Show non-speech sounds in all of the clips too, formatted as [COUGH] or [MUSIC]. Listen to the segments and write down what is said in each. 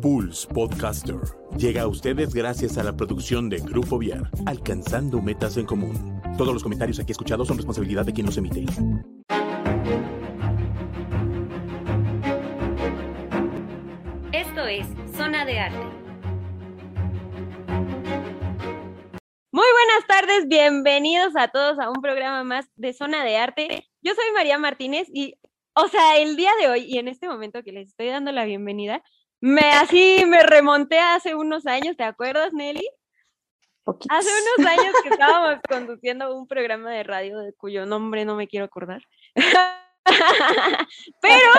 Pulse Podcaster llega a ustedes gracias a la producción de Grupo Viar, alcanzando metas en común. Todos los comentarios aquí escuchados son responsabilidad de quien los emite. Esto es Zona de Arte. Muy buenas tardes, bienvenidos a todos a un programa más de Zona de Arte. Yo soy María Martínez y, o sea, el día de hoy y en este momento que les estoy dando la bienvenida, me así me remonté hace unos años, ¿te acuerdas, Nelly? Hace unos años que estábamos [LAUGHS] conduciendo un programa de radio de cuyo nombre no me quiero acordar. [LAUGHS] Pero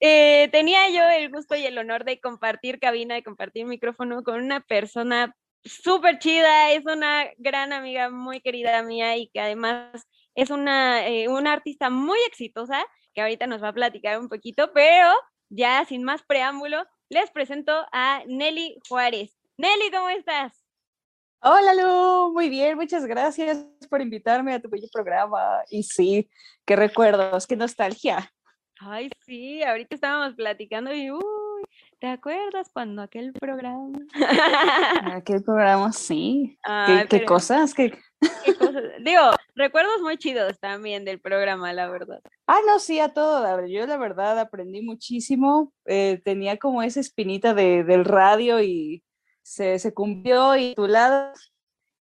eh, tenía yo el gusto y el honor de compartir cabina, de compartir micrófono con una persona súper chida, es una gran amiga muy querida mía y que además es una, eh, una artista muy exitosa que ahorita nos va a platicar un poquito, pero ya sin más preámbulo, les presento a Nelly Juárez. Nelly, ¿cómo estás? Hola Lu, muy bien, muchas gracias por invitarme a tu bello programa. Y sí, qué recuerdos, qué nostalgia. Ay, sí, ahorita estábamos platicando y uy, ¿te acuerdas cuando aquel programa? [LAUGHS] aquel programa, sí. ¿Qué, cosas? ¿Qué... Digo, recuerdos muy chidos también del programa, la verdad. Ah, no, sí, a todo. Yo la verdad aprendí muchísimo. Eh, tenía como esa espinita de, del radio y se, se cumplió y tu lado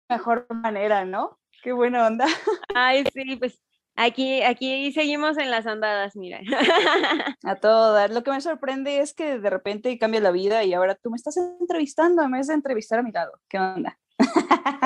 mejor manera, ¿no? Qué buena onda. Ay, sí, pues Aquí, aquí seguimos en las andadas, mira. [LAUGHS] A todo Lo que me sorprende es que de repente cambia la vida y ahora tú me estás entrevistando en vez de entrevistar a mi lado. ¿Qué onda?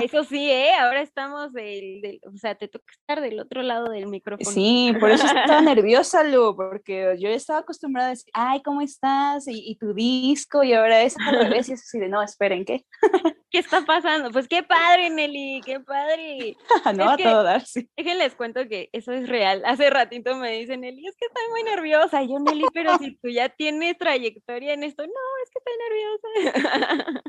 Eso sí, ¿eh? Ahora estamos del, o sea, te toca estar del otro lado del micrófono. Sí, por eso estaba [LAUGHS] nerviosa, Lu, porque yo estaba acostumbrada a decir, ay, ¿cómo estás? Y, tu disco, y ahora es al revés, y es así de, no, esperen, ¿qué? [LAUGHS] ¿Qué está pasando? Pues qué padre, Nelly, qué padre. [LAUGHS] no, a todo dar, sí. Déjenles cuento que eso es real. Hace ratito me dicen, Nelly, es que estoy muy nerviosa. Y yo, Nelly, pero si tú ya tienes trayectoria en esto, no, es que estoy nerviosa.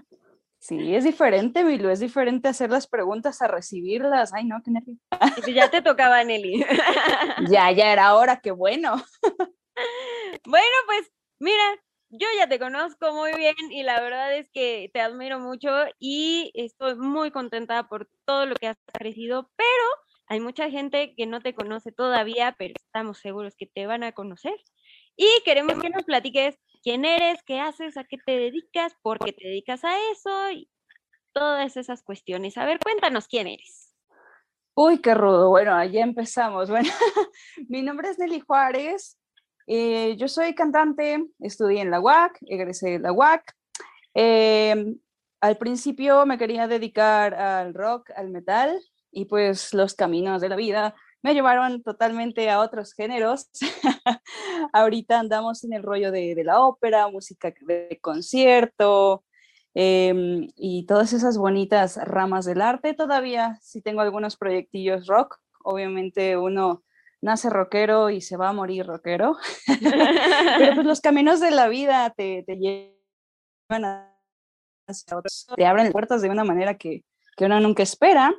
Sí, es diferente, Milu, es diferente hacer las preguntas a recibirlas. Ay, no, qué nervio. Ya te tocaba, Nelly. [LAUGHS] ya, ya era hora, qué bueno. [LAUGHS] bueno, pues mira, yo ya te conozco muy bien y la verdad es que te admiro mucho y estoy muy contenta por todo lo que has crecido, pero hay mucha gente que no te conoce todavía, pero estamos seguros que te van a conocer. Y queremos que nos platiques quién eres, qué haces, a qué te dedicas, por qué te dedicas a eso y todas esas cuestiones. A ver, cuéntanos quién eres. Uy, qué rudo. Bueno, allá empezamos. [LAUGHS] Bueno, mi nombre es Nelly Juárez. Eh, yo soy cantante, estudié en la UAC, egresé de la UAC. Em, al principio me quería dedicar al rock, al metal, y pues los caminos de la vida me llevaron totalmente a otros géneros. [LAUGHS] Ahorita andamos en el rollo de, la ópera, música de concierto em, y todas esas bonitas ramas del arte. Todavía sí tengo algunos proyectillos rock. Obviamente uno nace rockero y se va a morir rockero. [LAUGHS] Pero pues los caminos de la vida te, te llevan a te abren puertas de una manera que, que uno nunca espera.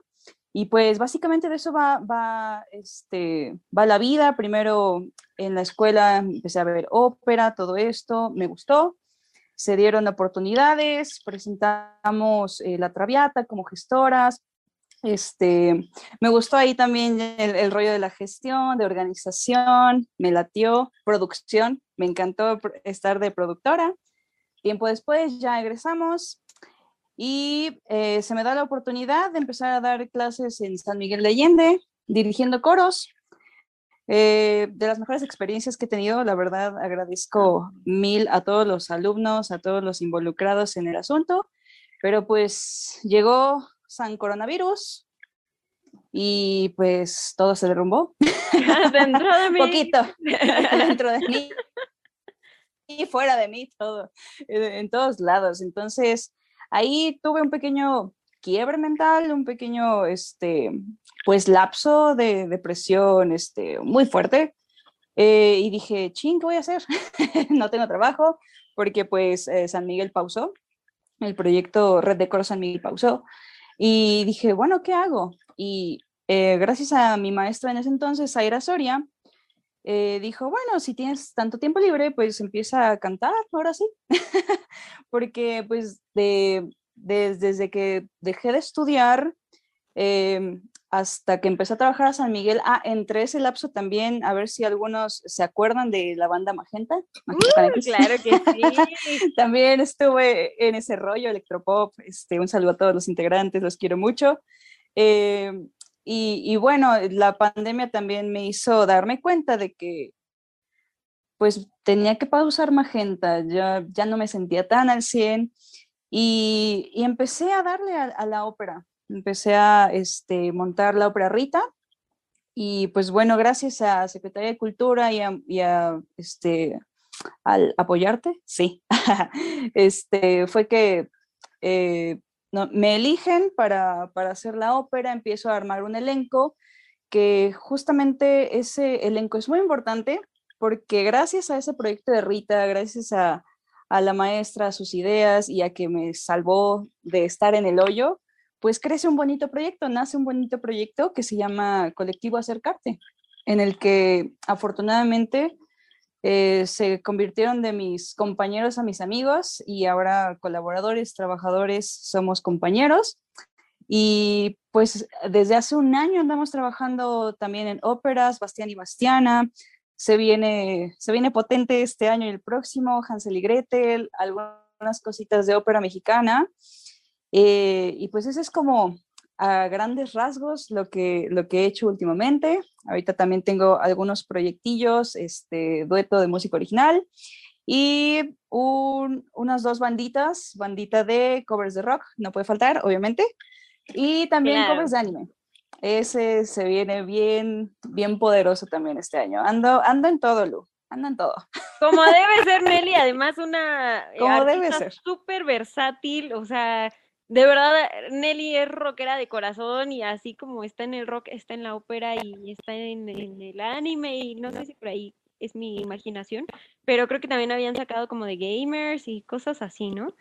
Y pues básicamente de eso va, va, este, va la vida. Primero en la escuela empecé a ver ópera, todo esto, me gustó. Se dieron oportunidades, presentamos eh, la Traviata como gestoras. Este, me gustó ahí también el, el, rollo de la gestión, de organización, me latió, producción, me encantó estar de productora. Tiempo después ya egresamos, y eh, se me da la oportunidad de empezar a dar clases en San Miguel de Allende, dirigiendo coros. Eh, de las mejores experiencias que he tenido, la verdad agradezco mil a todos los alumnos, a todos los involucrados en el asunto, pero pues llegó San Coronavirus y pues todo se derrumbó. [LAUGHS] dentro de mí. Poquito, [LAUGHS] dentro de mí y fuera de mí, todo, en todos lados. Entonces, Ahí tuve un pequeño quiebre mental, un pequeño, este, pues, lapso de depresión, este, muy fuerte. Eh, y dije, ching, ¿qué voy a hacer? [LAUGHS] no tengo trabajo, porque pues eh, San Miguel pausó, el proyecto Red de Coro San Miguel pausó. Y dije, bueno, ¿qué hago? Y eh, gracias a mi maestra en ese entonces, Zaira Soria, dijo, bueno, si tienes tanto tiempo libre, pues empieza a cantar, ahora sí. [LAUGHS] porque pues de, desde que dejé de estudiar em, hasta que empecé a trabajar a San Miguel, ah, entre ese lapso también, a ver si algunos se acuerdan de la banda Magenta. claro que sí. [LAUGHS] también estuve en ese rollo electropop. Este, un saludo a todos los integrantes, los quiero mucho. Em, y, bueno, la pandemia también me hizo darme cuenta de que pues tenía que pausar Magenta, ya, ya no me sentía tan al 100 y, y empecé a darle a, la ópera, empecé a este, montar la ópera Rita y pues bueno, gracias a Secretaría de Cultura y a, este, al apoyarte, sí, [LAUGHS] este, fue que eh, no, me eligen para, para hacer la ópera, empiezo a armar un elenco que justamente ese elenco es muy importante porque gracias a ese proyecto de Rita, gracias a, la maestra, a sus ideas y a que me salvó de estar en el hoyo, pues crece un bonito proyecto, nace un bonito proyecto que se llama Colectivo Acercarte, en el que afortunadamente eh, se convirtieron de mis compañeros a mis amigos y ahora colaboradores, trabajadores, somos compañeros. Y pues desde hace un año andamos trabajando también en óperas, Bastián y Bastiana, se viene, se viene potente este año y el próximo, Hansel y Gretel, algunas cositas de ópera mexicana. Eh, y pues ese es como a grandes rasgos lo que, lo que he hecho últimamente. Ahorita también tengo algunos proyectillos, este dueto de música original y unas dos banditas, bandita de covers de rock, no puede faltar, obviamente, y también covers de anime. Ese se viene bien, bien poderoso también este año. Ando, ando en todo, Lu. Ando en todo. Como debe ser, [LAUGHS] Nelly, además una Como debe ser. súper versátil, o sea, de verdad, Nelly es rockera de corazón y así como está en el rock, está en la ópera y está en, en, el anime y no sé si por ahí es mi imaginación, pero creo que también habían sacado como de gamers y cosas así, ¿no?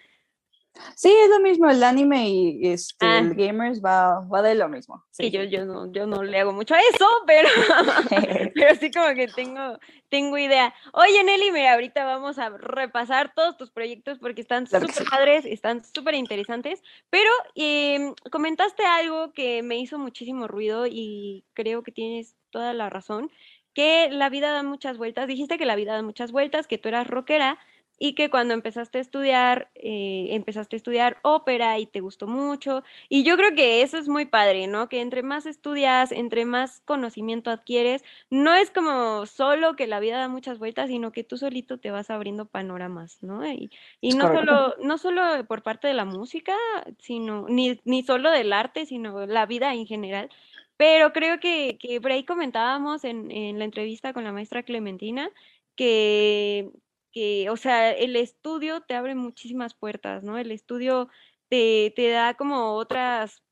Sí, es lo mismo, el anime y este, el ah. gamers va, va de lo mismo. Sí, yo, yo, no, yo no le hago mucho a eso, [LAUGHS] pero, [LAUGHS] pero sí como que tengo, tengo idea. Oye, Nelly, mira, ahorita vamos a repasar todos tus proyectos porque están súper padres, están súper interesantes, pero em, comentaste algo que me hizo muchísimo ruido y creo que tienes toda la razón, que la vida da muchas vueltas. Dijiste que la vida da muchas vueltas, que tú eras rockera, y que cuando empezaste a estudiar, eh, empezaste a estudiar ópera y te gustó mucho. Y yo creo que eso es muy padre, ¿no? Que entre más estudias, entre más conocimiento adquieres, no es como solo que la vida da muchas vueltas, sino que tú solito te vas abriendo panoramas, ¿no? Y, y no, solo, no solo por parte de la música, sino, ni, ni solo del arte, sino la vida en general. Pero creo que, que por ahí comentábamos en, en la entrevista con la maestra Clementina, que, que, o sea, el estudio te abre muchísimas puertas, ¿no? El estudio te, te da como otras,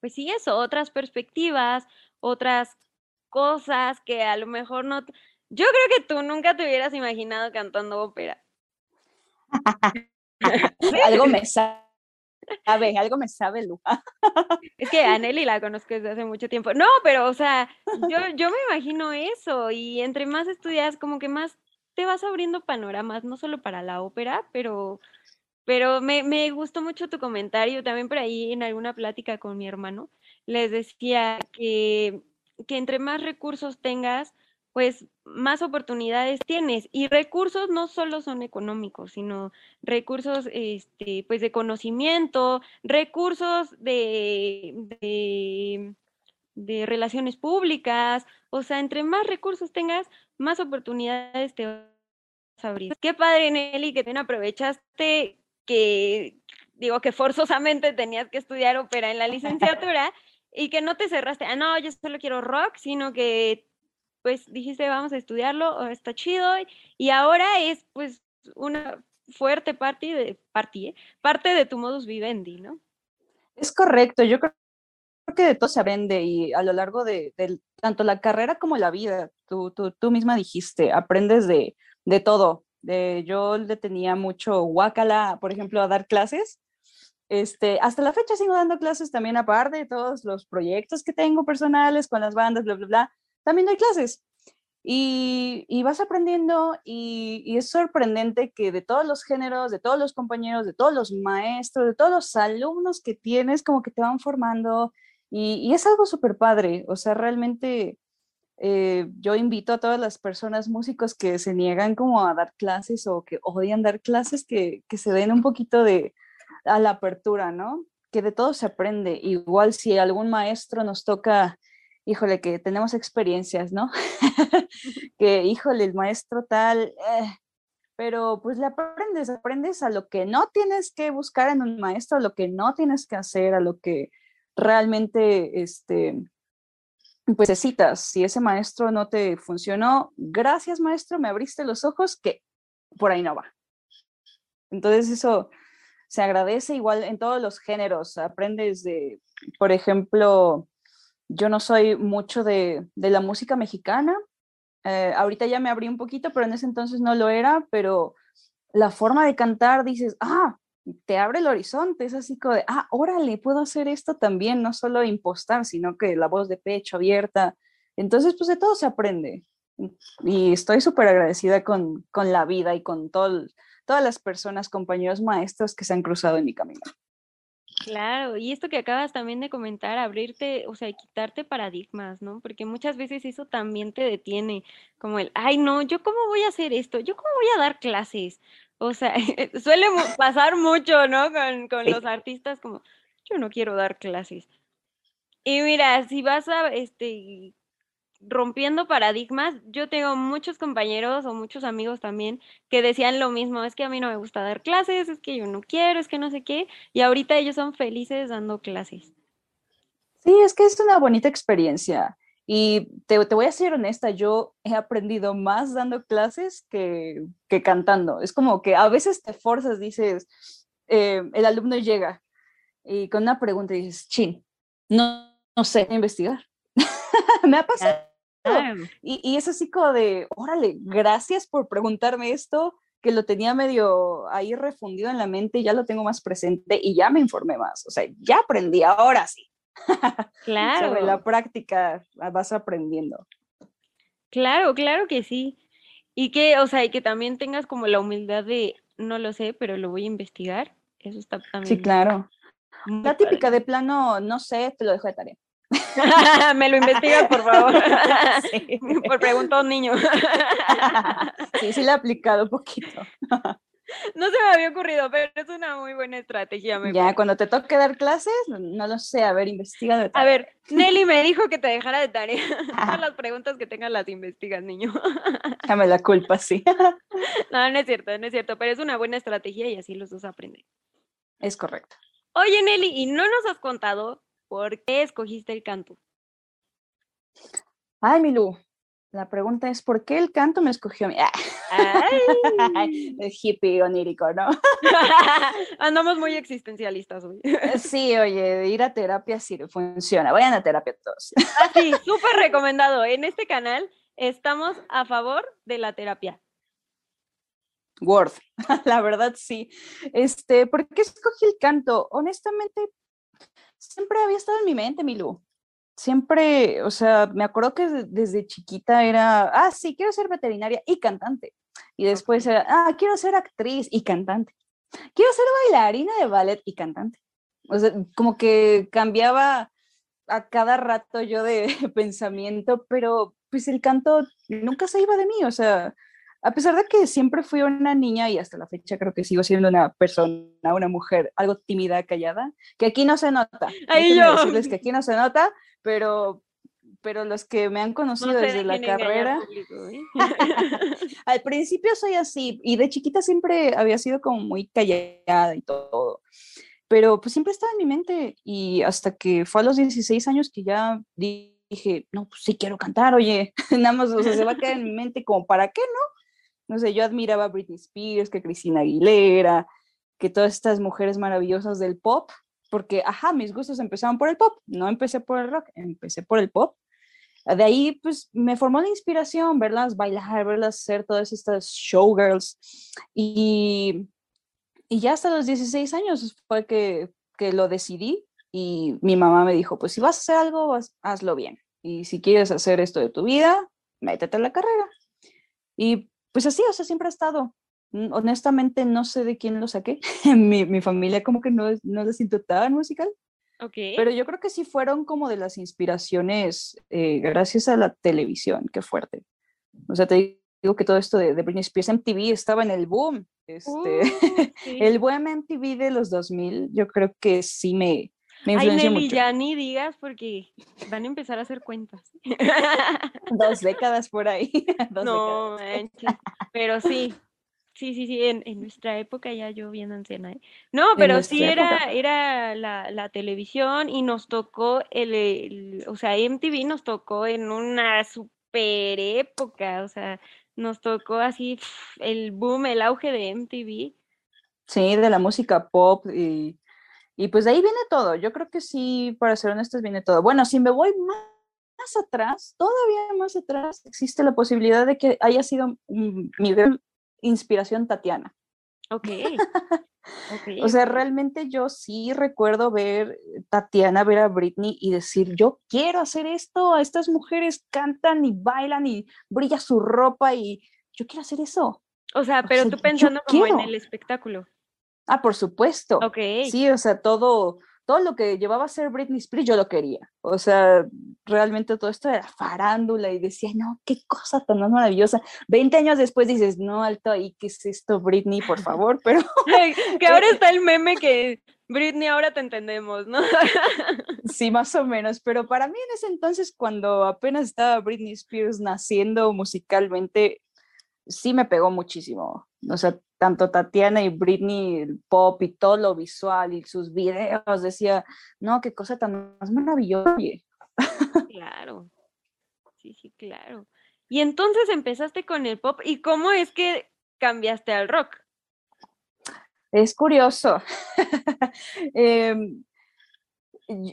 pues sí, eso, otras perspectivas, otras cosas que a lo mejor no... Yo creo que tú nunca te hubieras imaginado cantando ópera. [LAUGHS] algo me sabe, algo me sabe, Lu. es que a Nelly la conozco desde hace mucho tiempo. No, pero, o sea, yo, yo me imagino eso y entre más estudias, como que más te vas abriendo panoramas, no solo para la ópera, pero, pero me, me gustó mucho tu comentario, también por ahí en alguna plática con mi hermano, les decía que, que entre más recursos tengas, pues más oportunidades tienes. Y recursos no solo son económicos, sino recursos este, pues de conocimiento, recursos de, de, de relaciones públicas. O sea, entre más recursos tengas, más oportunidades te vas a abrir. Qué padre, Nelly, que te aprovechaste que, digo, que forzosamente tenías que estudiar ópera en la licenciatura [LAUGHS] y que no te cerraste, ah, no, yo solo quiero rock, sino que pues dijiste, vamos a estudiarlo, oh, está chido, y ahora es pues una fuerte parte de, parte, ¿eh? parte de tu modus vivendi, ¿no? Es correcto, yo creo que de todo se aprende y a lo largo de, tanto la carrera como la vida, tú, tú, tú misma dijiste, aprendes de, de todo. De, yo le tenía mucho guacala, por ejemplo, a dar clases. Este, hasta la fecha sigo dando clases también aparte de todos los proyectos que tengo personales con las bandas, bla, bla, bla. También doy clases. Y, vas aprendiendo y, es sorprendente que de todos los géneros, de todos los compañeros, de todos los maestros, de todos los alumnos que tienes, como que te van formando y, es algo súper padre. O sea, realmente eh, yo invito a todas las personas músicos que se niegan como a dar clases o que odian dar clases, que, que se den un poquito de a la apertura, ¿no? Que de todo se aprende. Igual si algún maestro nos toca híjole, que tenemos experiencias, ¿no? [LAUGHS] que, híjole, el maestro tal, eh, pero pues le aprendes, aprendes a lo que no tienes que buscar en un maestro, a lo que no tienes que hacer, a lo que realmente, este, pues necesitas. Si ese maestro no te funcionó, gracias maestro, me abriste los ojos, que por ahí no va. Entonces eso se agradece igual en todos los géneros. Aprendes de, por ejemplo, yo no soy mucho de, la música mexicana. Eh, ahorita ya me abrí un poquito, pero en ese entonces no lo era, pero la forma de cantar dices, ah, te abre el horizonte, es así como de, ah, órale, puedo hacer esto también, no solo impostar, sino que la voz de pecho abierta. Entonces, pues de todo se aprende. Y estoy súper agradecida con, con, la vida y con todo, todas las personas, compañeros maestros que se han cruzado en mi camino. Claro, y esto que acabas también de comentar, abrirte, o sea, quitarte paradigmas, ¿no? Porque muchas veces eso también te detiene, como el, ay, no, ¿yo cómo voy a hacer esto? ¿Yo cómo voy a dar clases? O sea, [LAUGHS] suele pasar mucho, ¿no? Con, con los artistas, como, yo no quiero dar clases. Y mira, si vas a, este, rompiendo paradigmas, yo tengo muchos compañeros o muchos amigos también que decían lo mismo, es que a mí no me gusta dar clases, es que yo no quiero, es que no sé qué, y ahorita ellos son felices dando clases. Sí, es que es una bonita experiencia. Y te, voy a ser honesta, yo he aprendido más dando clases que, que cantando. Es como que a veces te forzas, dices, eh, el alumno llega y con una pregunta dices, chin, no, no sé investigar. [LAUGHS] me ha pasado y, es así como de, órale, gracias por preguntarme esto, que lo tenía medio ahí refundido en la mente, ya lo tengo más presente y ya me informé más. O sea, ya aprendí, ahora sí. Claro. [LAUGHS] Sobre la práctica vas aprendiendo. Claro, claro que sí. Y que, o sea, y que también tengas como la humildad de, no lo sé, pero lo voy a investigar. Eso está también. Sí, claro. La típica de plano, no sé, te lo dejo de tarea. [LAUGHS] Me lo investigas, por favor. [LAUGHS] Por pregunta a un niño. sí, sí le he aplicado un poquito. No se me había ocurrido, pero es una muy buena estrategia. ya, cuando te toque dar clases, no lo sé, a ver, investiga. A ver, Nelly me dijo que te dejara de tarea. [LAUGHS] [LAUGHS] Todas las preguntas que tengas las investigas, niño. Dame la culpa, sí. [LAUGHS] No, no es cierto, no es cierto, pero es una buena estrategia y así los dos aprenden. Es correcto. Oye, Nelly, ¿y no nos has contado ¿Por qué escogiste el canto? Ay, Milu, la pregunta es, ¿por qué el canto me escogió a mí? es [LAUGHS] hippie onírico, ¿no? [LAUGHS] Andamos muy existencialistas hoy. Eh, sí, oye, ir a terapia sí funciona. Vayan a terapia todos. Ah, sí, súper recomendado. En este canal estamos a favor de la terapia. Word, [LAUGHS] la verdad sí. Este, ¿por qué escogí el canto? Honestamente, siempre había estado en mi mente, Milu. Siempre, o sea, me acuerdo que desde chiquita era, ah, sí, quiero ser veterinaria y cantante. Y después era, ah, quiero ser actriz y cantante. Quiero ser bailarina de ballet y cantante. O sea, como que cambiaba a cada rato yo de [LAUGHS] pensamiento, pero pues el canto nunca se iba de mí, o sea, a pesar de que siempre fui una niña y hasta la fecha creo que sigo siendo una persona, una mujer algo tímida, callada, que aquí no se nota. Ahí yo. Decirles que aquí no se nota, pero pero los que me han conocido desde la carrera, ¿eh? [LAUGHS] al principio soy así y de chiquita siempre había sido como muy callada y todo, pero pues siempre estaba en mi mente y hasta que fue a los 16 años que ya dije, no, pues sí quiero cantar, oye, [LAUGHS] nada más, o sea, se va a quedar en mi mente como, ¿para qué no? No sé, yo admiraba a Britney Spears, que Cristina Aguilera, que todas estas mujeres maravillosas del pop, porque, ajá, mis gustos empezaron por el pop, no empecé por el rock, empecé por el pop. De ahí, pues, me formó la inspiración, verlas bailar, verlas hacer todas estas showgirls. Y, y ya hasta los 16 años fue que, que lo decidí y mi mamá me dijo, pues si vas a hacer algo, hazlo bien. Y si quieres hacer esto de tu vida, métete a la carrera. Y pues así, o sea, siempre ha estado. Honestamente, no sé de quién lo saqué. [LAUGHS] mi, mi familia como que no, no les siento tan musical. Ok. Pero yo creo que sí fueron como de las inspiraciones eh, gracias a la televisión, qué fuerte. O sea, te digo que todo esto de, de Britney Spears MTV estaba en el boom. Este, Uh, [LAUGHS] sí. el buen MTV de los 2000, yo creo que sí me, me Ay, Nelly, mucho. ya ni digas porque van a empezar a hacer cuentas. [LAUGHS] Dos décadas por ahí. [LAUGHS] dos no, décadas. manches. Pero sí, sí, sí, sí, en, en nuestra época ya yo bien anciana. ¿eh? No, pero sí era, era la, la televisión y nos tocó el, el- o sea, MTV nos tocó en una super época, o sea, nos tocó así el boom, el auge de MTV. Sí, de la música pop y, y pues de ahí viene todo. Yo creo que sí, para ser honestos, viene todo. Bueno, si me voy más, más atrás, todavía más atrás, existe la posibilidad de que haya sido mi gran inspiración Tatiana. Ok. [LAUGHS] ok, O sea, realmente yo sí recuerdo ver Tatiana, ver a Britney y decir, yo quiero hacer esto, estas mujeres cantan y bailan y brilla su ropa y yo quiero hacer eso. O sea, o pero sea, tú pensando como en quiero. el espectáculo. Ah, por supuesto. Ok. Sí, o sea, todo, todo lo que llevaba a ser Britney Spears yo lo quería. O sea, realmente todo esto era farándula y decía, no, qué cosa tan más maravillosa. Veinte años después dices, no, alto ahí, ¿qué es esto, Britney, por [LAUGHS] favor? Pero [LAUGHS] que [LAUGHS] ahora está el meme que Britney, ahora te entendemos, ¿no? sí, más o menos. Pero para mí en ese entonces, cuando apenas estaba Britney Spears naciendo musicalmente, sí me pegó muchísimo. O sea, tanto Tatiana y Britney, el pop y todo lo visual y sus videos, decía, no, qué cosa tan más maravillosa. oye". Claro. Sí, sí, claro. Y entonces empezaste con el pop. ¿Y cómo es que cambiaste al rock? Es curioso. [LAUGHS] Em,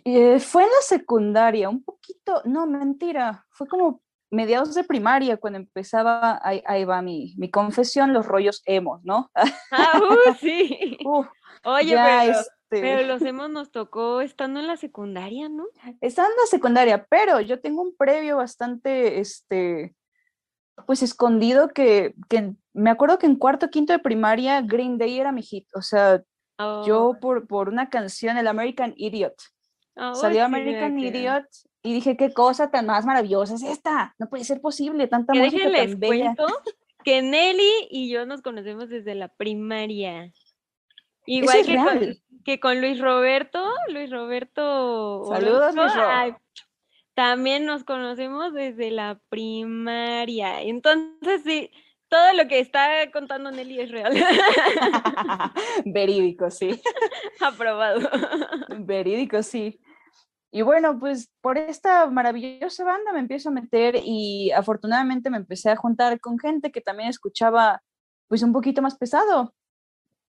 eh, fue en la secundaria, un poquito, no, mentira, fue como mediados de primaria cuando empezaba, ahí, ahí va mi, mi confesión, los rollos emos, ¿no? [LAUGHS] Ah, uh, sí. Oye, pero, este, pero los hemos nos tocó estando en la secundaria, ¿no? estaba en la secundaria, pero yo tengo un previo bastante, este, pues escondido que, que me acuerdo que en cuarto, quinto de primaria, Green Day era mi hit, o sea, yo Oh, por, por una canción, el American Idiot, oh, salió American Idiot y dije, qué cosa tan más maravillosa es esta, no puede ser posible, tanta música déjenles tan bella. cuento que Nelly y yo nos conocemos desde la primaria. Igual es que con, que con Luis Roberto, Luis Roberto. Saludos, Luis Ro. ay, también nos conocemos desde la primaria. Entonces, sí, todo lo que está contando Nelly es real. [LAUGHS] Verídico, sí. [LAUGHS] Aprobado. Verídico, sí. Y bueno, pues por esta maravillosa banda me empiezo a meter y afortunadamente me empecé a juntar con gente que también escuchaba pues un poquito más pesado.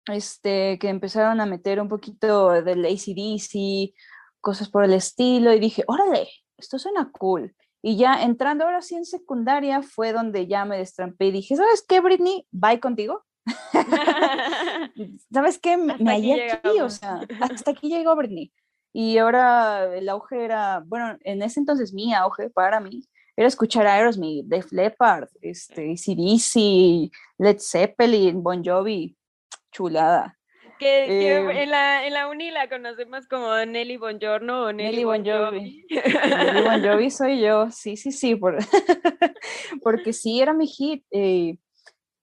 Este, que empezaron a meter un poquito del ACDC, cosas por el estilo y dije, órale, esto suena cool. Y ya entrando ahora sí en secundaria fue donde ya me destrampé y dije, ¿sabes qué, Britney? Bye contigo. [LAUGHS] [LAUGHS] ¿Sabes qué? Me, me hallé aquí, o sea, hasta aquí llegó Britney. Y ahora el auge era, bueno, en ese entonces mi auge para mí era escuchar Aerosmith, Def Leppard, este, AC/DC, Led Zeppelin, Bon Jovi, chulada. que, que Eh, en, la, en la uni la conocemos como Nelly Bongiorno o Nelly, Nelly Bon Jovi. Nelly Bon Jovi [LAUGHS] soy yo, sí, sí, sí, por- [LAUGHS] porque sí era mi hit. eh,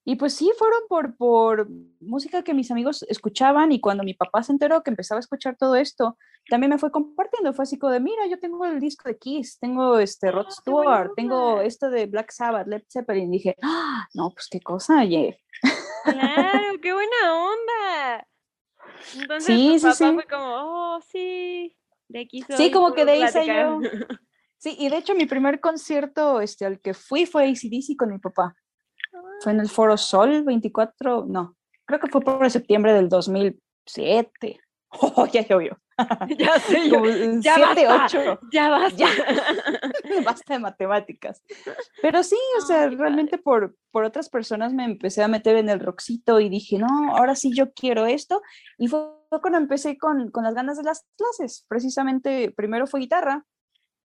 y pues sí, fueron por, por música que mis amigos escuchaban y cuando mi papá se enteró que empezaba a escuchar todo esto, también me fue compartiendo, fue así como de, mira, yo tengo el disco de Kiss, tengo este Rod ¡Ah, Stewart, tengo esto de Black Sabbath, Led Zeppelin, dije, ah, no, pues qué cosa, oye. Claro, qué [LAUGHS] buena onda. Entonces Sí, tu sí, papá sí. fue como, oh, sí, de aquí soy. Sí, como que de ahí soy platicar". yo. Sí, y de hecho mi primer concierto este, al que fui fue ACDC con mi papá. Fue en el Foro Sol 24, no, creo que fue por septiembre del 2007. [LAUGHS] Oh, ya llovió. [LAUGHS] ya sé yo. [LAUGHS] Ya 7, basta. 8. Ya basta. Ya. Basta de matemáticas. Pero sí, o sea, Ay, realmente por, por otras personas me empecé a meter en el rockcito y dije, no, ahora sí yo quiero esto. Y fue cuando empecé con, con las ganas de las clases. Precisamente, primero fue guitarra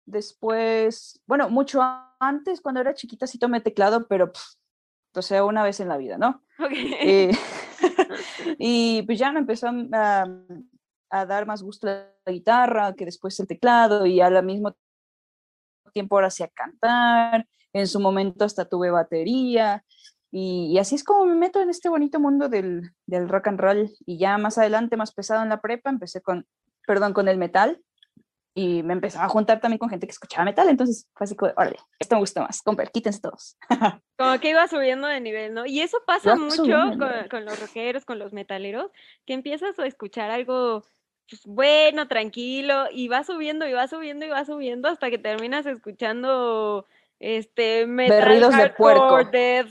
Después, bueno, mucho antes, cuando era chiquita, sí tomé teclado, pero, o sea, una vez en la vida, ¿no? Eh, [LAUGHS] [LAUGHS] y pues ya me empezó a, a, dar más gusto la guitarra, que después el teclado, y al mismo tiempo ahora hacía cantar, en su momento hasta tuve batería, y, así es como me meto en este bonito mundo del, del, rock and roll. Y ya más adelante, más pesado en la prepa, empecé con, perdón, con el metal. Y me empezaba a juntar también con gente que escuchaba metal. Entonces fue así como, órale, esto me gusta más. Comprar, quítense todos. [LAUGHS] como que iba subiendo de nivel, ¿no? Y eso pasa mucho con, con, los rockeros, con los metaleros, que empiezas a escuchar algo pues, bueno, tranquilo, y va subiendo y va subiendo y va subiendo hasta que terminas escuchando este metal berridos de puerco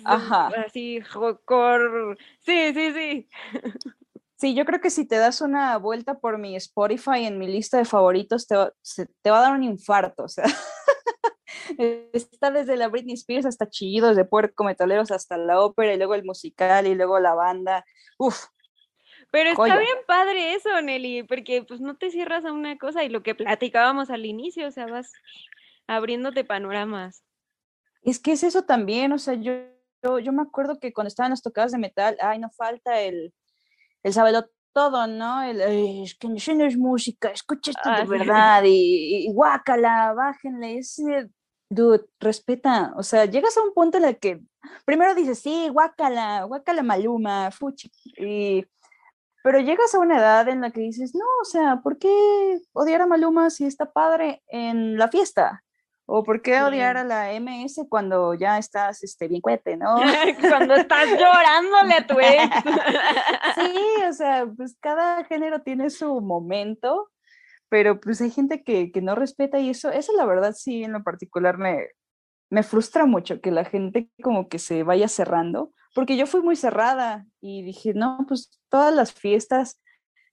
Ajá. así hardcore sí sí sí [LAUGHS] sí yo creo que si te das una vuelta por mi Spotify en mi lista de favoritos te va, te va a dar un infarto o sea [LAUGHS] está desde la Britney Spears hasta chillidos de puerco metaleros hasta la ópera y luego el musical y luego la banda uf pero está bien padre eso, Nelly, porque pues no te cierras a una cosa y lo que platicábamos al inicio, o sea, vas abriéndote panoramas. Es que es eso también, o sea, yo, yo, me acuerdo que cuando estaban las tocadas de metal, ay, no falta el, el saberlo todo, ¿no? El, es que no es música, escucha esto de verdad y, guácala, bájenle, ese, dude, respeta, o sea, llegas a un punto en el que primero dices, sí, guácala, guácala Maluma, fuchi, y, pero llegas a una edad en la que dices, no, o sea, ¿por qué odiar a Maluma si está padre en la fiesta? ¿O por qué odiar a la MS cuando ya estás este, bien cuete, no? [LAUGHS] cuando estás llorándole a tu ex. [LAUGHS] sí, o sea, pues cada género tiene su momento, pero pues hay gente que, que, no respeta y eso, eso la verdad sí en lo particular me, me frustra mucho que la gente como que se vaya cerrando, porque yo fui muy cerrada y dije, no, pues todas las fiestas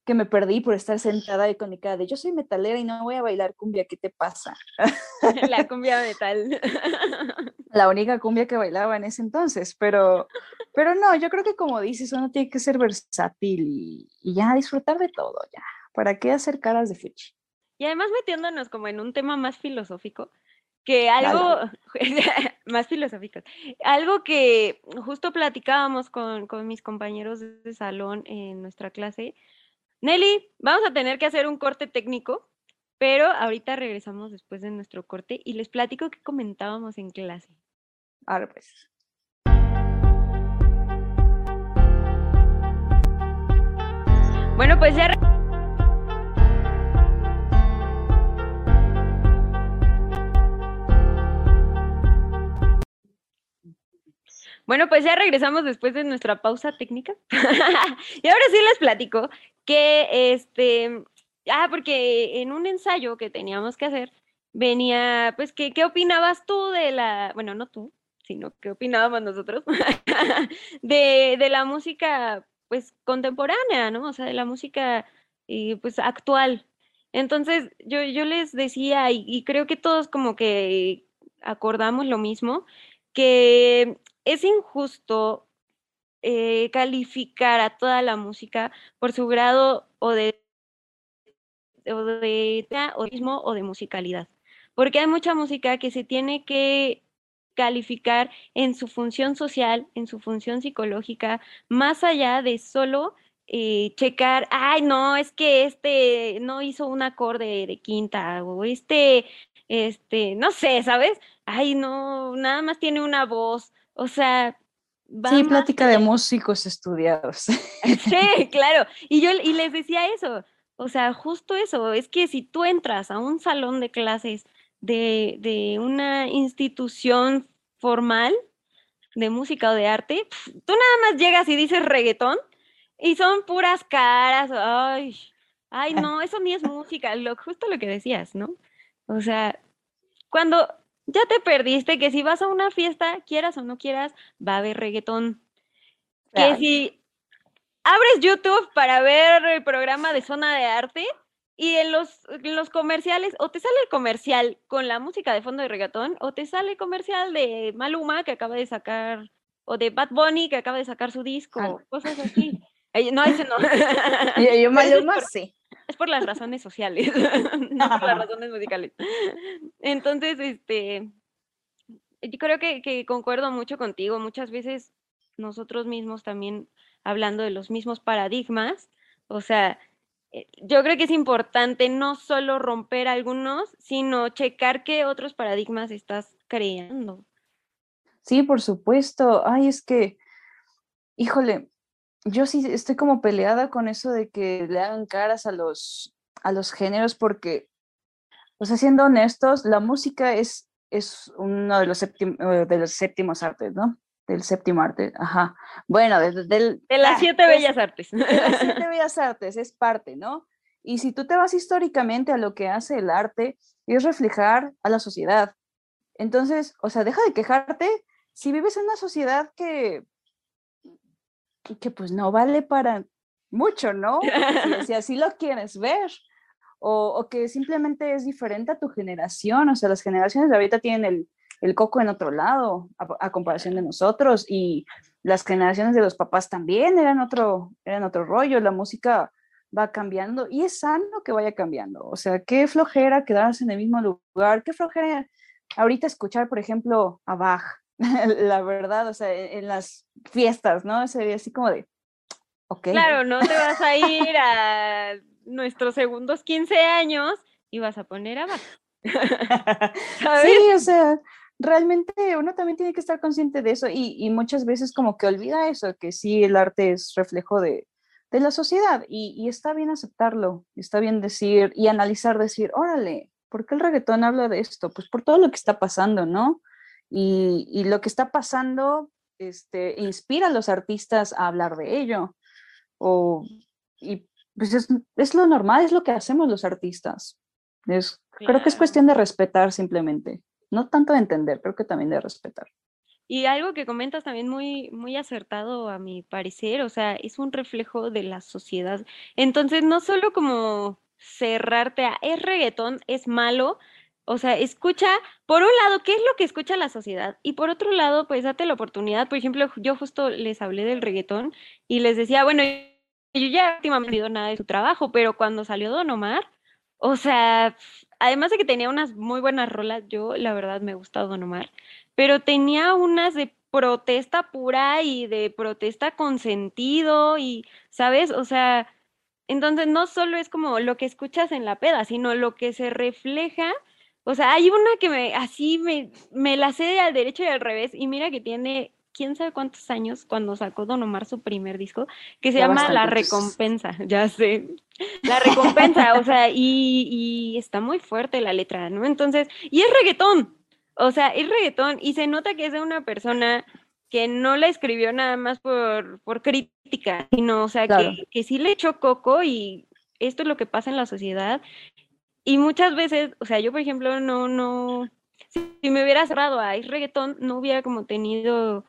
que me perdí por estar sentada y con mi cara de yo soy metalera y no voy a bailar cumbia, ¿qué te pasa? [LAUGHS] La [LAUGHS] cumbia metal. [LAUGHS] La única cumbia que bailaba en ese entonces, pero, pero no, yo creo que como dices, uno tiene que ser versátil y, ya disfrutar de todo, ya. ¿Para qué hacer caras de fuchi? Y además metiéndonos como en un tema más filosófico, que algo más filosófico, algo que justo platicábamos con, con mis compañeros de salón en nuestra clase, Nelly, vamos a tener que hacer un corte técnico, pero ahorita regresamos después de nuestro corte y les platico qué comentábamos en clase. Ahora pues. Bueno, pues ya Bueno, pues ya regresamos después de nuestra pausa técnica. [LAUGHS] y ahora sí les platico que este, ah, porque en un ensayo que teníamos que hacer, venía, pues, ¿qué, qué opinabas tú de la, bueno, no tú, sino qué opinábamos nosotros, [LAUGHS] de, de, la música, pues, contemporánea, ¿no? O sea, de la música, eh, pues, actual. Entonces, yo, yo les decía, y, y creo que todos como que acordamos lo mismo, que es injusto eh, calificar a toda la música por su grado o de o de o de musicalidad. Porque hay mucha música que se tiene que calificar en su función social, en su función psicológica, más allá de solo eh, checar, ay, no, es que este no hizo un acorde de quinta, o este, este, no sé, ¿sabes? Ay, no, nada más tiene una voz. O sea, sí, plática de músicos estudiados. [LAUGHS] Sí, [LAUGHS] claro. Y yo y les decía eso. O sea, justo eso. Es que si tú entras a un salón de clases de, de una institución formal de música o de arte, tú nada más llegas y dices reggaetón y son puras caras. Ay, ay, no, eso ni es música. Lo, justo lo que decías, ¿no? O sea, cuando ya te perdiste que si vas a una fiesta, quieras o no quieras, va a haber reggaetón. Que si abres YouTube para ver el programa de zona de arte y en los, los comerciales, o te sale el comercial con la música de fondo de reggaetón, o te sale el comercial de Maluma que acaba de sacar, o de Bad Bunny que acaba de sacar su disco, cosas así. No, ese no. [LAUGHS] Yo, [LAUGHS] Maluma sí. Es por las razones sociales, [LAUGHS] no por las razones musicales. Entonces, este, yo creo que, que concuerdo mucho contigo. Muchas veces nosotros mismos también hablando de los mismos paradigmas, o sea, eh, yo creo que es importante no solo romper algunos, sino checar qué otros paradigmas estás creando. Sí, por supuesto. Ay, es que, híjole, yo sí estoy como peleada con eso de que le hagan caras a los, a los géneros porque, o sea, siendo honestos, la música es, es uno de los, eh, de los séptimos artes, ¿no? Del séptimo arte, ajá. Bueno, de, de las siete bellas artes. De las siete [LAUGHS] bellas artes, es parte, ¿no? Y si tú te vas históricamente a lo que hace el arte, es reflejar a la sociedad. Entonces, o sea, deja de quejarte si vives en una sociedad que, que pues no vale para mucho, ¿no? Si, [LAUGHS] así lo quieres ver. O, o, que simplemente es diferente a tu generación. O sea, las generaciones de ahorita tienen el, el coco en otro lado, a, comparación de nosotros, y las generaciones de los papás también eran otro, eran otro rollo, la música va cambiando y es sano que vaya cambiando. O sea, qué flojera quedarse en el mismo lugar, qué flojera ahorita escuchar, por ejemplo, a Bach, [LAUGHS] la verdad, o sea, en, las fiestas, ¿no? Sería así como de, ok. Claro, no te vas a ir [LAUGHS] a nuestros segundos 15 años y vas a poner a. [LAUGHS] Sí, o sea, realmente uno también tiene que estar consciente de eso y, muchas veces como que olvida eso, que sí, el arte es reflejo de, la sociedad y, está bien aceptarlo, está bien decir y analizar, decir, órale, ¿por qué el reggaetón habla de esto? Pues por todo lo que está pasando, ¿no? Y, lo que está pasando este, inspira a los artistas a hablar de ello. O, y pues es, lo normal, es lo que hacemos los artistas. Es, Creo que es cuestión de respetar simplemente no tanto de entender, creo que también de respetar. Y algo que comentas también muy, muy acertado a mi parecer, o sea, es un reflejo de la sociedad. Entonces, no solo como cerrarte a es reggaetón, es malo, o sea, escucha, por un lado, qué es lo que escucha la sociedad y por otro lado, pues date la oportunidad. Por ejemplo, yo justo les hablé del reggaetón y les decía, bueno, yo ya últimamente no he nada de su trabajo, pero cuando salió Don Omar, o sea, además de que tenía unas muy buenas rolas, yo la verdad me gustaba Don Omar, pero tenía unas de protesta pura y de protesta con sentido y, ¿sabes? O sea, entonces no solo es como lo que escuchas en la peda, sino lo que se refleja. O sea, hay una que me, así me, me la sé al derecho y al revés y mira que tiene quién sabe cuántos años cuando sacó Don Omar su primer disco, que se llama La Recompensa, [LAUGHS] ya sé, La Recompensa, o sea, y, y, está muy fuerte la letra, ¿no? Entonces, y es reggaetón, o sea, es reggaetón, y se nota que es de una persona que no la escribió nada más por, por crítica, sino, o sea, que, que sí le echó coco y esto es lo que pasa en la sociedad. Y muchas veces, o sea, yo por ejemplo no, no, si me hubiera cerrado a es reggaetón, no hubiera como tenido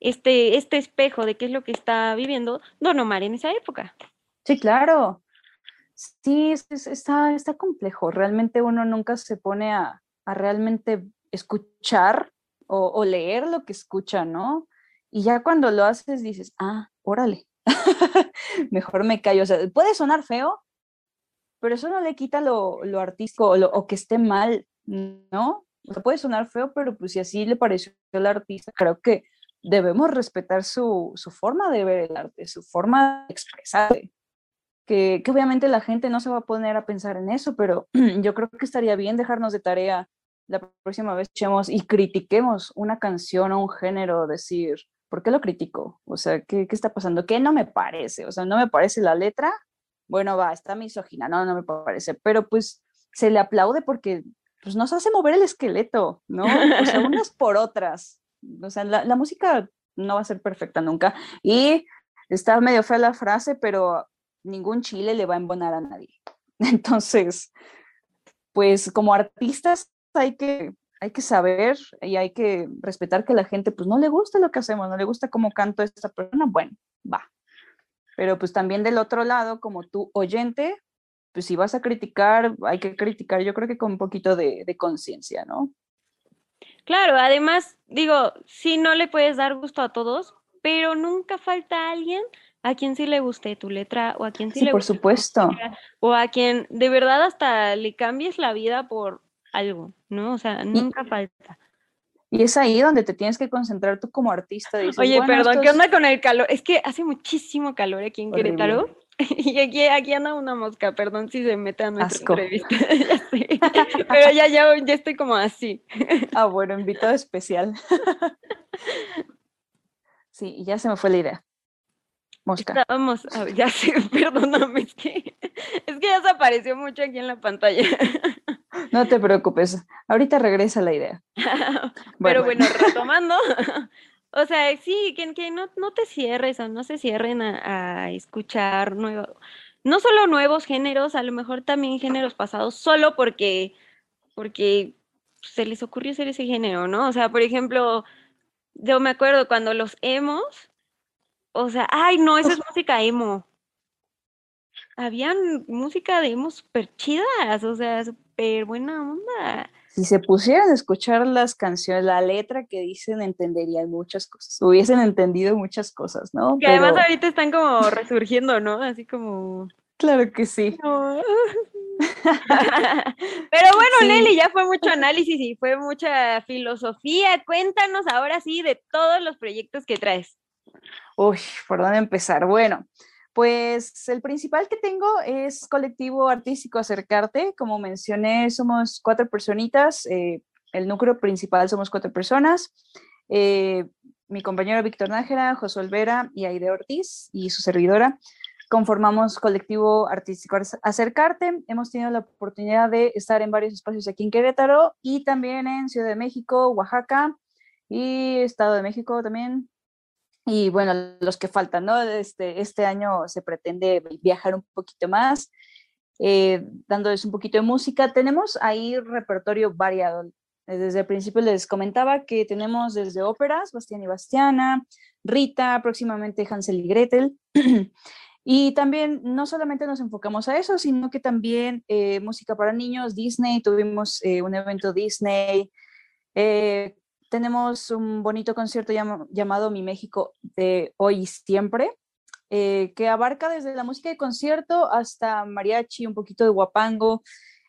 este, este espejo de qué es lo que está viviendo Don Omar en esa época. Sí, claro. Sí, está, está complejo. Realmente uno nunca se pone a, realmente escuchar o, leer lo que escucha, ¿no? Y ya cuando lo haces dices, ah, órale, [LAUGHS] mejor me callo. O sea, puede sonar feo, pero eso no le quita lo, lo artístico o, o que esté mal, ¿no? O sea, puede sonar feo, pero pues si así le pareció al artista, creo que debemos respetar su, forma de ver el arte, su forma de expresarse. Que, obviamente la gente no se va a poner a pensar en eso, pero [CLEARS THROAT] yo creo que estaría bien dejarnos de tarea la próxima vez echemos y critiquemos una canción o un género, decir, ¿por qué lo critico? O sea, ¿qué, ¿qué, está pasando? ¿Qué no me parece? O sea, ¿no me parece la letra? Bueno, va, está misógina, no, no me parece, pero pues se le aplaude porque pues nos hace mover el esqueleto, ¿no? O sea, unas [LAUGHS] por otras o sea, la, música no va a ser perfecta nunca. Y está medio fea la frase, pero ningún chile le va a embonar a nadie. [LAUGHS] Entonces, pues como artistas hay que, hay que saber y hay que respetar que la gente pues no le gusta lo que hacemos, no le gusta cómo canto esta persona, bueno, va. Pero pues también del otro lado, como tú oyente, pues si vas a criticar, hay que criticar yo creo que con un poquito de, de conciencia, ¿no? Claro, además, digo, sí no le puedes dar gusto a todos, pero nunca falta alguien a quien sí le guste tu letra o a quien sí, Sí, le por guste tu supuesto. música, o a quien de verdad hasta le cambies la vida por algo, ¿no? O sea, nunca falta. Y es ahí donde te tienes que concentrar tú como artista. Dices, Oye, bueno, perdón, ¿qué onda con el calor? Es que hace muchísimo calor aquí en Horrible. Querétaro. [LAUGHS] Y aquí, aquí anda una mosca, perdón si se mete a nuestra Asco. entrevista. [LAUGHS] ya sé. Pero ya, ya, ya estoy como así. [LAUGHS] Ah, bueno, invitado especial. sí, y ya se me fue la idea. Mosca. Estábamos, a ver, ya sé, perdóname, es que, es que ya se apareció mucho aquí en la pantalla. No te preocupes. Ahorita regresa la idea. [LAUGHS] Pero bueno, [LAUGHS] retomando, [LAUGHS] o sea, sí, que, que no, no te cierres o no se cierren a, a escuchar nuevo, no solo nuevos géneros, a lo mejor también géneros pasados, solo porque, porque se les ocurrió hacer ese género, ¿no? O sea, por ejemplo, yo me acuerdo cuando los emos, o sea, ay, no, eso es música emo. Habían música de emo súper chidas, o sea, súper buena onda. Si se pusieran a escuchar las canciones, la letra que dicen, entenderían muchas cosas. Hubiesen entendido muchas cosas, ¿no? Que además ahorita están como resurgiendo, ¿no? Así como... Claro que sí. no. [LAUGHS] [LAUGHS] Pero bueno, Sí. Nelly, ya fue mucho análisis y fue mucha filosofía. Cuéntanos ahora sí de todos los proyectos que traes. Uy, ¿por dónde empezar? Bueno, pues el principal que tengo es colectivo artístico Acercarte. Como mencioné, somos cuatro personitas. eh, el núcleo principal somos cuatro personas. eh, mi compañero Víctor Nájera, José Olvera y Aide Ortiz y su servidora. Conformamos colectivo artístico Acer- Acercarte. Hemos tenido la oportunidad de estar en varios espacios aquí en Querétaro y también en Ciudad de México, Oaxaca y Estado de México también. Y bueno, los que faltan, ¿no? Este, este año se pretende viajar un poquito más, eh, dándoles un poquito de música. Tenemos ahí repertorio variado. Desde el principio les comentaba que tenemos desde óperas, Bastián y Bastiana, Rita, próximamente Hansel y Gretel. [CLEARS THROAT] Y también no solamente nos enfocamos a eso, sino que también eh, música para niños, Disney, tuvimos eh, un evento Disney, eh, tenemos un bonito concierto llama- llamado Mi México de hoy y siempre, eh, que abarca desde la música de concierto hasta mariachi, un poquito de guapango.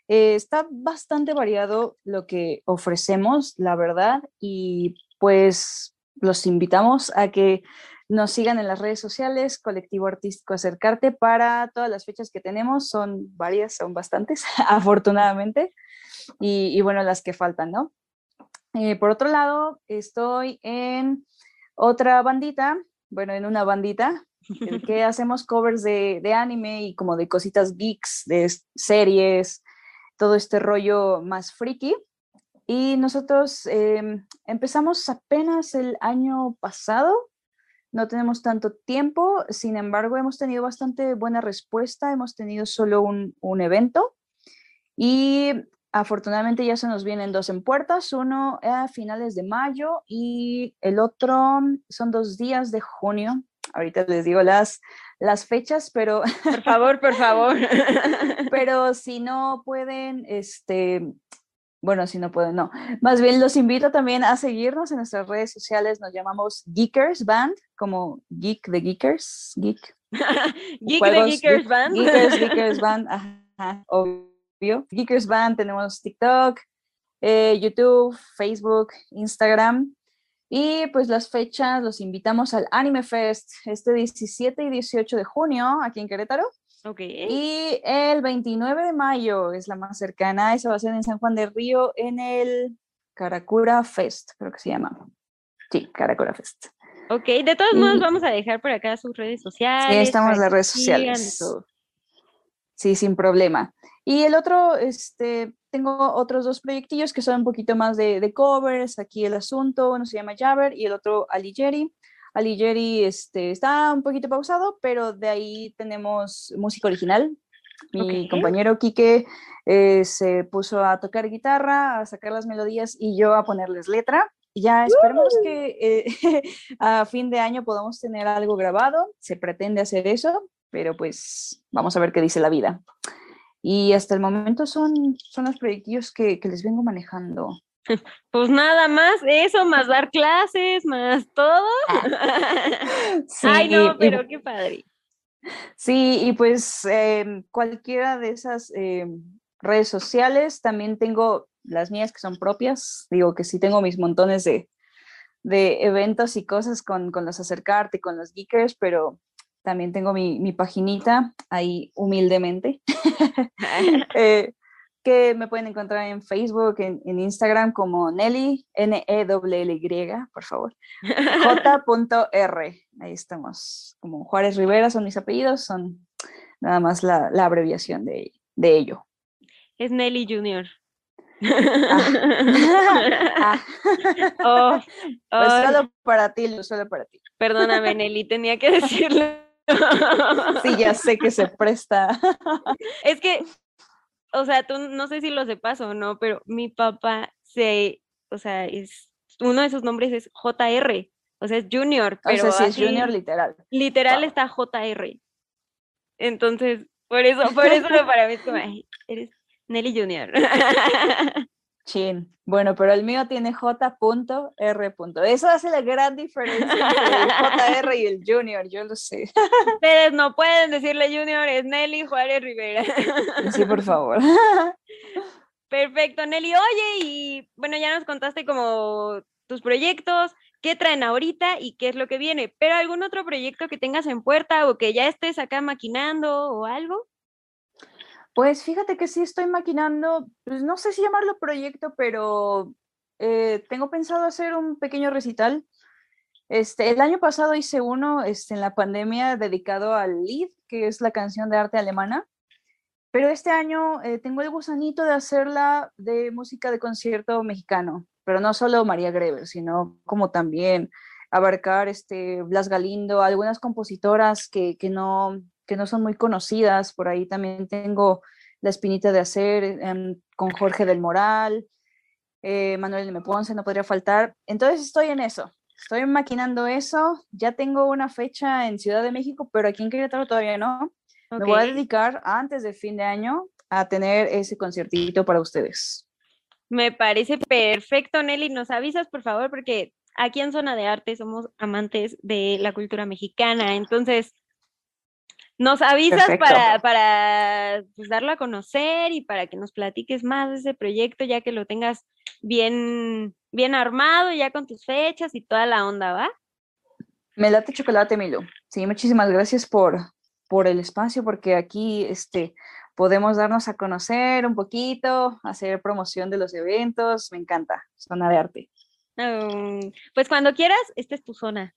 Eh, está bastante variado lo que ofrecemos, la verdad, y pues los invitamos a que nos sigan en las redes sociales, Colectivo Artístico Acercarte, para todas las fechas que tenemos, son varias, son bastantes, [LAUGHS] afortunadamente, y, y bueno, las que faltan, ¿no? Eh, por otro lado, estoy en otra bandita, bueno, en una bandita, en que [LAUGHS] hacemos covers de, de anime y como de cositas geeks, de series, todo este rollo más friki. Y nosotros em, empezamos apenas el año pasado, no tenemos tanto tiempo, sin embargo, hemos tenido bastante buena respuesta, hemos tenido solo un, un evento y afortunadamente ya se nos vienen dos en puertas, uno a finales de mayo y el otro son dos días de junio. Ahorita les digo las, las fechas, pero, Por favor, por favor. [LAUGHS] pero si no pueden, este, bueno, si no pueden, no. Más bien los invito también a seguirnos en nuestras redes sociales. Nos llamamos Geekers Band, como Geek de Geekers, Geek. [LAUGHS] Geek de Geekers geek- Band. Geekers, Geekers Band, ajá, obvio. Geekers Band, tenemos TikTok, eh, YouTube, Facebook, Instagram. Y pues las fechas, los invitamos al Anime Fest este 17 y 18 de junio aquí en Querétaro. Ok. Y el 29 de mayo es la más cercana, esa va a ser en San Juan del Río, en el Caracura Fest, creo que se llama. Sí, Caracura Fest. Ok, de todos modos Y- vamos a dejar por acá sus redes sociales. estamos en las redes sociales. Sí, sin problema. Y el otro, este, tengo otros dos proyectillos que son un poquito más de, de covers. Aquí el asunto, uno se llama Jabber y el otro Aligeri. Aligeri este, está un poquito pausado, pero de ahí tenemos música original. Mi compañero Quique eh, se puso a tocar guitarra, a sacar las melodías y yo a ponerles letra. Ya esperemos que eh, [LAUGHS] a fin de año podamos tener algo grabado. Se pretende hacer eso, pero pues vamos a ver qué dice la vida. Y hasta el momento son, son los proyectillos que, que les vengo manejando. [LAUGHS] Pues nada más eso, más dar clases, más todo. [LAUGHS] [LAUGHS] Ay, no, pero qué padre. Sí, y pues em, cualquiera de esas em, redes sociales, también tengo las mías que son propias, digo que sí tengo mis montones de, de eventos y cosas con, con, los acercarte, con los geekers, pero también tengo mi, mi paginita ahí humildemente. [LAUGHS] [LAUGHS] eh, que me pueden encontrar en Facebook, en, Instagram como Nelly, N-E-L-L-Y, por favor, J.R. Ahí estamos, como Juárez Rivera son mis apellidos, son nada más la, abreviación de, de, ello. Es Nelly Junior. Ah. [LAUGHS] Oh, pues solo para ti, solo para ti. Perdóname, Nelly, tenía que decirlo. Sí, ya sé que se presta. Es que o sea, tú no sé si lo sepas o no, pero mi papá se, o sea, es, uno de sus nombres es JR, o sea, es Junior. Pero o sea, sí es Junior literal. Literal está JR. Entonces, por eso, por [LAUGHS] eso para mí es como, eres Nelly Junior. [LAUGHS] Chin. Bueno, pero el mío tiene J.R. Eso hace la gran diferencia entre el JR y el Junior, yo lo sé. [LAUGHS] Ustedes no pueden decirle Junior, es Nelly Juárez Rivera. [LAUGHS] Sí, por favor. [LAUGHS] Perfecto, Nelly. Oye, y bueno, ya nos contaste como tus proyectos, qué traen ahorita y qué es lo que viene, pero algún otro proyecto que tengas en puerta o que ya estés acá maquinando o algo? Pues fíjate que sí estoy maquinando, pues no sé si llamarlo proyecto, pero eh, tengo pensado hacer un pequeño recital. Este, el año pasado hice uno este, en la pandemia dedicado al Lied, que es la canción de arte alemana, pero este año eh, tengo el gusanito de hacerla de música de concierto mexicano, pero no solo María Greber, sino como también abarcar este, Blas Galindo, algunas compositoras que, que no, que no son muy conocidas. Por ahí también tengo la espinita de hacer em, con Jorge del Moral, eh, Manuel M. Ponce, no podría faltar. Entonces estoy en eso. Estoy maquinando eso. Ya tengo una fecha en Ciudad de México, pero aquí en Querétaro todavía no. Me voy a dedicar antes de fin de año a tener ese conciertito para ustedes. Me parece perfecto, Nelly. Nos avisas, por favor, porque aquí en Zona de Arte somos amantes de la cultura mexicana. Entonces, nos avisas para, para pues, darlo a conocer y para que nos platiques más de ese proyecto, ya que lo tengas bien, bien armado, ya con tus fechas y toda la onda, ¿va? Me late chocolate, Milo. Sí, muchísimas gracias por, por el espacio, porque aquí este, podemos darnos a conocer un poquito, hacer promoción de los eventos. Me encanta, zona de arte. pues cuando quieras, esta es tu zona.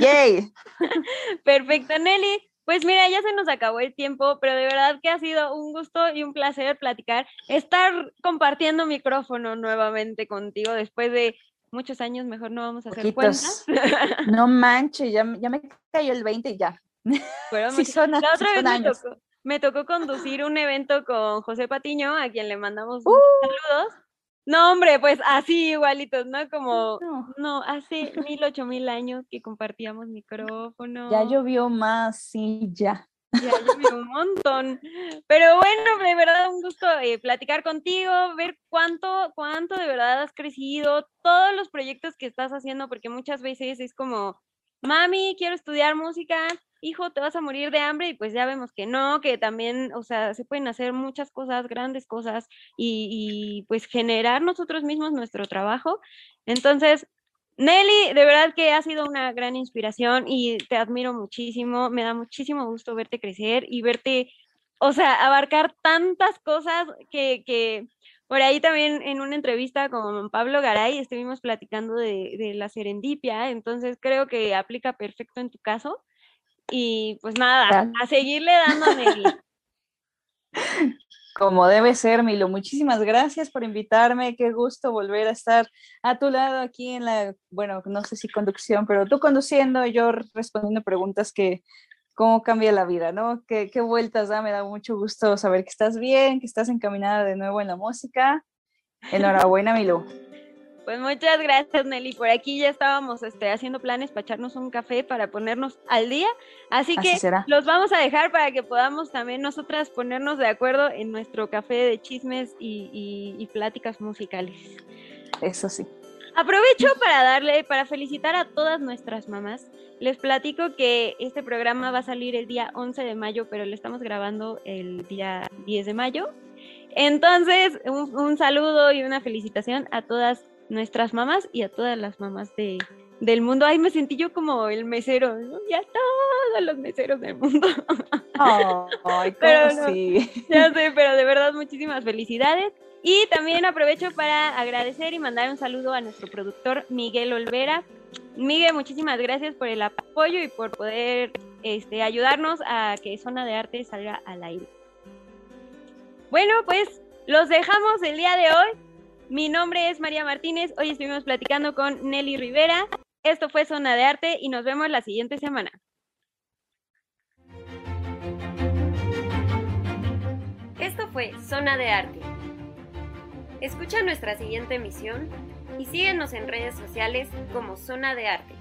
¡Yay! [LAUGHS] Perfecto, Nelly. Pues mira, ya se nos acabó el tiempo, pero de verdad que ha sido un gusto y un placer platicar, estar compartiendo micrófono nuevamente contigo después de muchos años, mejor no vamos a hacer cuentas. No manches, ya, ya, me cayó el 20 y ya. [LAUGHS] sí, son, la otra vez me tocó, me tocó, conducir un evento con José Patiño, a quien le mandamos ¡Uh! saludos. No, hombre, pues así igualitos, ¿no? Como, no, hace mil, ocho mil años que compartíamos micrófono. Ya llovió más, sí, ya. Ya llovió un montón. Pero bueno, de verdad un gusto eh, platicar contigo, ver cuánto, cuánto de verdad has crecido, todos los proyectos que estás haciendo, porque muchas veces es como, mami, quiero estudiar música, hijo, te vas a morir de hambre y pues ya vemos que no, que también, o sea, se pueden hacer muchas cosas, grandes cosas y, pues generar nosotros mismos nuestro trabajo. Entonces, Nelly, de verdad que ha sido una gran inspiración y te admiro muchísimo, me da muchísimo gusto verte crecer y verte, o sea, abarcar tantas cosas que, que por ahí también en una entrevista con Pablo Garay estuvimos platicando de, de la serendipia, entonces creo que aplica perfecto en tu caso. Y pues nada, a seguirle dando [LAUGHS] Como debe ser, Milo. Muchísimas gracias por invitarme. Qué gusto volver a estar a tu lado aquí en la, bueno, no sé si conducción, pero tú conduciendo, yo respondiendo preguntas que, cómo cambia la vida, ¿no? Qué, qué vueltas da. Me da mucho gusto saber que estás bien, que estás encaminada de nuevo en la música. [LAUGHS] Enhorabuena, Milo. Pues muchas gracias, Nelly. Por aquí ya estábamos este, haciendo planes para echarnos un café para ponernos al día. Así, que los vamos a dejar para que podamos también nosotras ponernos de acuerdo en nuestro café de chismes y, pláticas musicales. Eso sí. Aprovecho para darle, para felicitar a todas nuestras mamás. Les platico que este programa va a salir el día 11 de mayo, pero lo estamos grabando el día 10 de mayo. Entonces, un, un saludo y una felicitación a todas nuestras mamás y a todas las mamás de, del mundo. Ay, me sentí yo como el mesero, y a todos los meseros del mundo. [LAUGHS] ay, pero sí. Ya sé, pero de verdad muchísimas felicidades. Y también aprovecho para agradecer y mandar un saludo a nuestro productor Miguel Olvera. Miguel, muchísimas gracias por el apoyo y por poder este, ayudarnos a que Zona de Arte salga al aire. Bueno, pues los dejamos el día de hoy mi nombre es María Martínez. Hoy estuvimos platicando con Nelly Rivera. Esto fue Zona de Arte y nos vemos la siguiente semana. Esto fue Zona de Arte. Escucha nuestra siguiente emisión y síguenos en redes sociales como Zona de Arte.